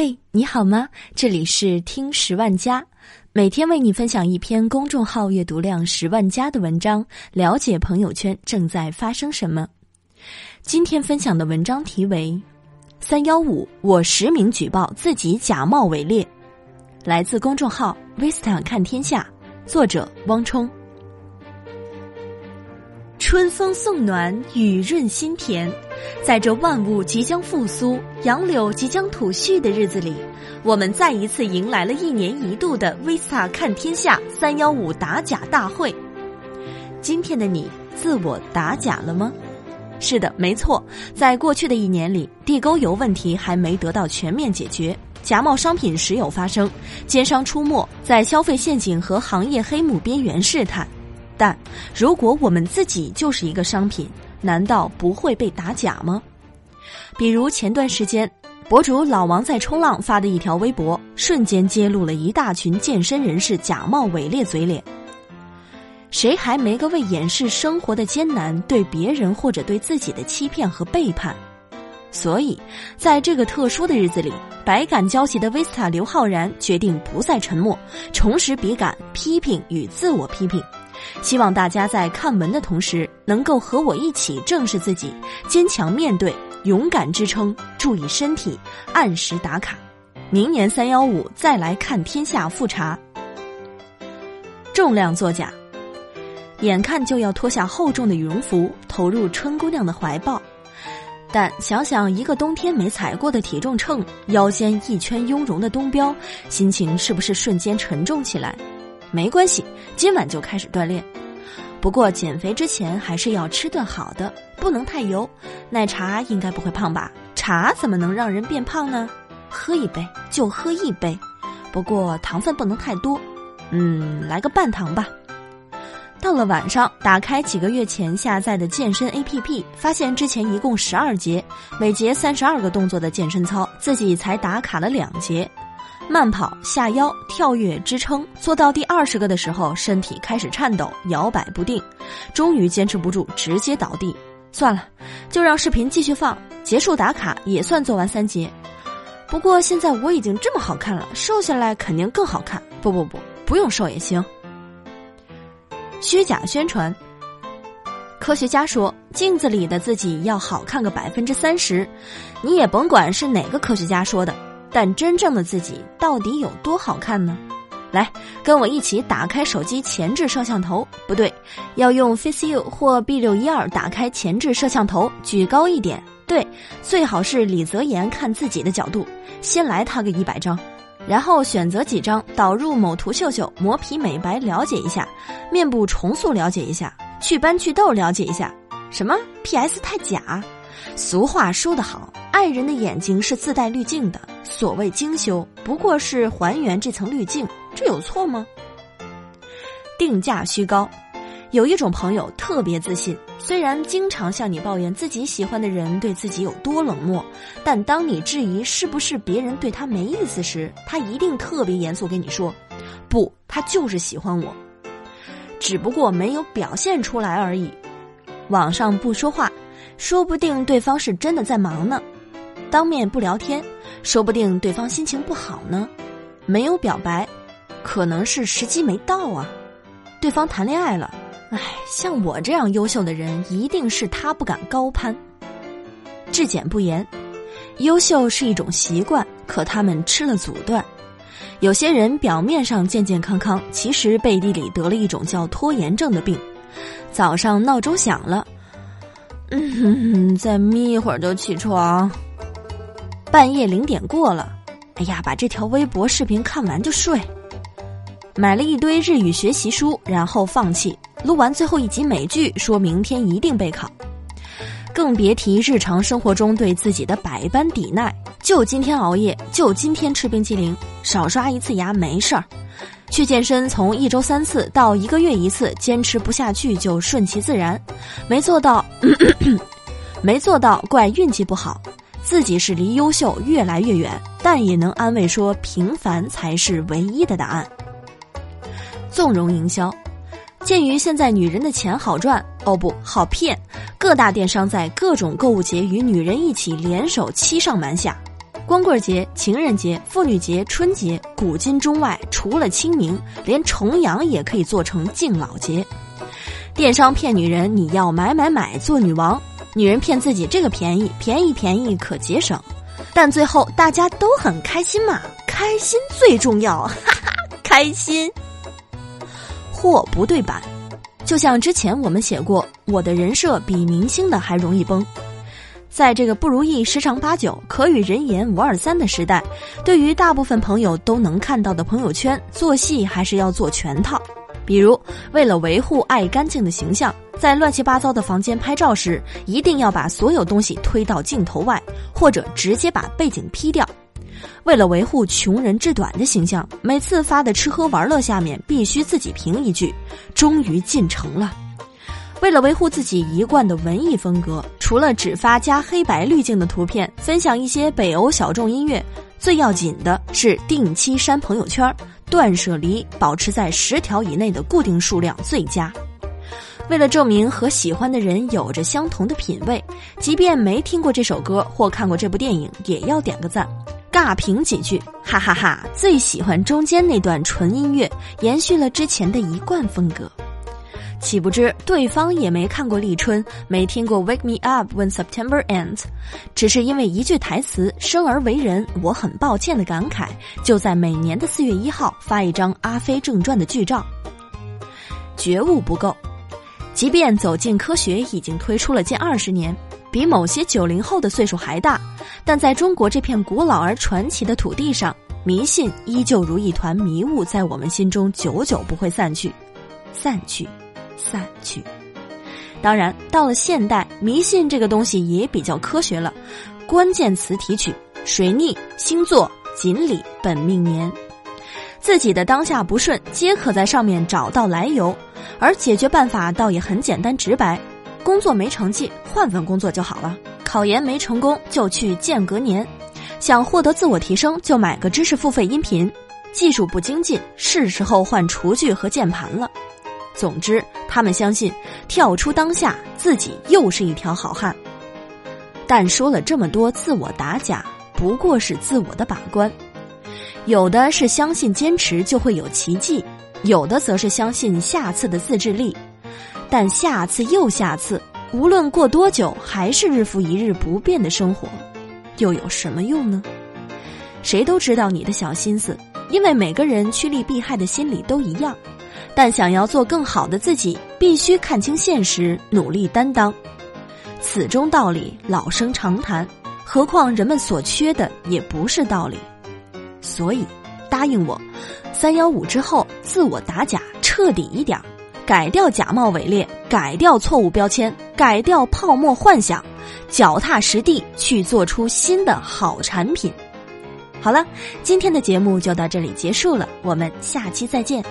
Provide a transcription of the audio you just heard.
嘿，你好吗？这里是听十万加，每天为你分享一篇公众号阅读量十万加的文章，了解朋友圈正在发生什么。今天分享的文章题为“三幺五我实名举报自己假冒伪劣”，来自公众号 Vista 看天下，作者汪冲。春风送暖，雨润心田。在这万物即将复苏、杨柳即将吐絮的日子里，我们再一次迎来了一年一度的 Vista 看天下三幺五打假大会。今天的你自我打假了吗？是的，没错。在过去的一年里，地沟油问题还没得到全面解决，假冒商品时有发生，奸商出没，在消费陷阱和行业黑幕边缘试探。但如果我们自己就是一个商品，难道不会被打假吗？比如前段时间，博主老王在冲浪发的一条微博，瞬间揭露了一大群健身人士假冒伪劣嘴脸。谁还没个为掩饰生活的艰难，对别人或者对自己的欺骗和背叛？所以，在这个特殊的日子里，百感交集的 Vista 刘昊然决定不再沉默，重拾笔杆，批评与自我批评。希望大家在看文的同时，能够和我一起正视自己，坚强面对，勇敢支撑，注意身体，按时打卡。明年三幺五再来看天下复查。重量作假，眼看就要脱下厚重的羽绒服，投入春姑娘的怀抱，但想想一个冬天没踩过的体重秤，腰间一圈雍容的冬膘，心情是不是瞬间沉重起来？没关系，今晚就开始锻炼。不过减肥之前还是要吃顿好的，不能太油。奶茶应该不会胖吧？茶怎么能让人变胖呢？喝一杯就喝一杯，不过糖分不能太多。嗯，来个半糖吧。到了晚上，打开几个月前下载的健身 APP，发现之前一共十二节，每节三十二个动作的健身操，自己才打卡了两节。慢跑、下腰、跳跃、支撑，做到第二十个的时候，身体开始颤抖、摇摆不定，终于坚持不住，直接倒地。算了，就让视频继续放。结束打卡也算做完三节。不过现在我已经这么好看了，瘦下来肯定更好看。不不不，不用瘦也行。虚假宣传。科学家说，镜子里的自己要好看个百分之三十，你也甭管是哪个科学家说的。但真正的自己到底有多好看呢？来，跟我一起打开手机前置摄像头。不对，要用 FaceU 或 B 六一二打开前置摄像头，举高一点。对，最好是李泽言看自己的角度。先来他个一百张，然后选择几张导入某图秀秀磨皮美白了解一下，面部重塑了解一下，祛斑祛痘了解一下。什么 PS 太假？俗话说得好，爱人的眼睛是自带滤镜的。所谓精修，不过是还原这层滤镜，这有错吗？定价虚高，有一种朋友特别自信，虽然经常向你抱怨自己喜欢的人对自己有多冷漠，但当你质疑是不是别人对他没意思时，他一定特别严肃跟你说：“不，他就是喜欢我，只不过没有表现出来而已。”网上不说话。说不定对方是真的在忙呢，当面不聊天，说不定对方心情不好呢，没有表白，可能是时机没到啊。对方谈恋爱了，唉，像我这样优秀的人，一定是他不敢高攀。质检不严，优秀是一种习惯，可他们吃了阻断。有些人表面上健健康康，其实背地里得了一种叫拖延症的病。早上闹钟响了。嗯，再眯一会儿就起床。半夜零点过了，哎呀，把这条微博视频看完就睡。买了一堆日语学习书，然后放弃。录完最后一集美剧，说明天一定备考。更别提日常生活中对自己的百般抵赖，就今天熬夜，就今天吃冰淇淋，少刷一次牙没事儿。去健身从一周三次到一个月一次，坚持不下去就顺其自然，没做到，没做到怪运气不好，自己是离优秀越来越远，但也能安慰说平凡才是唯一的答案。纵容营销，鉴于现在女人的钱好赚哦不好骗，各大电商在各种购物节与女人一起联手欺上瞒下，光棍节、情人节、妇女节、春节，古今中外，除了清明，连重阳也可以做成敬老节。电商骗女人，你要买买买做女王，女人骗自己这个便宜，便宜便宜可节省，但最后大家都很开心嘛，开心最重要，哈哈，开心。货不对版，就像之前我们写过，我的人设比明星的还容易崩。在这个不如意十常八九、可与人言五二三的时代，对于大部分朋友都能看到的朋友圈，做戏还是要做全套。比如，为了维护爱干净的形象，在乱七八糟的房间拍照时，一定要把所有东西推到镜头外，或者直接把背景 P 掉。为了维护穷人志短的形象，每次发的吃喝玩乐下面必须自己评一句：“终于进城了。”为了维护自己一贯的文艺风格，除了只发加黑白滤镜的图片，分享一些北欧小众音乐，最要紧的是定期删朋友圈，断舍离，保持在十条以内的固定数量最佳。为了证明和喜欢的人有着相同的品味，即便没听过这首歌或看过这部电影，也要点个赞，尬评几句，哈哈哈！最喜欢中间那段纯音乐，延续了之前的一贯风格。岂不知对方也没看过立春，没听过 Wake Me Up When September Ends，只是因为一句台词“生而为人，我很抱歉”的感慨，就在每年的四月一号发一张《阿飞正传》的剧照。觉悟不够，即便走进科学已经推出了近二十年，比某些九零后的岁数还大，但在中国这片古老而传奇的土地上，迷信依旧如一团迷雾，在我们心中久久不会散去，散去。散去。当然，到了现代，迷信这个东西也比较科学了。关键词提取：水逆、星座、锦鲤、本命年。自己的当下不顺，皆可在上面找到来由。而解决办法倒也很简单直白：工作没成绩，换份工作就好了；考研没成功，就去间隔年；想获得自我提升，就买个知识付费音频；技术不精进，是时候换厨具和键盘了。总之，他们相信跳出当下，自己又是一条好汉。但说了这么多自我打假，不过是自我的把关。有的是相信坚持就会有奇迹，有的则是相信下次的自制力。但下次又下次，无论过多久，还是日复一日不变的生活，又有什么用呢？谁都知道你的小心思，因为每个人趋利避害的心理都一样。但想要做更好的自己，必须看清现实，努力担当。此中道理老生常谈，何况人们所缺的也不是道理。所以，答应我，三幺五之后自我打假彻底一点，改掉假冒伪劣，改掉错误标签，改掉泡沫幻想，脚踏实地去做出新的好产品。好了，今天的节目就到这里结束了，我们下期再见。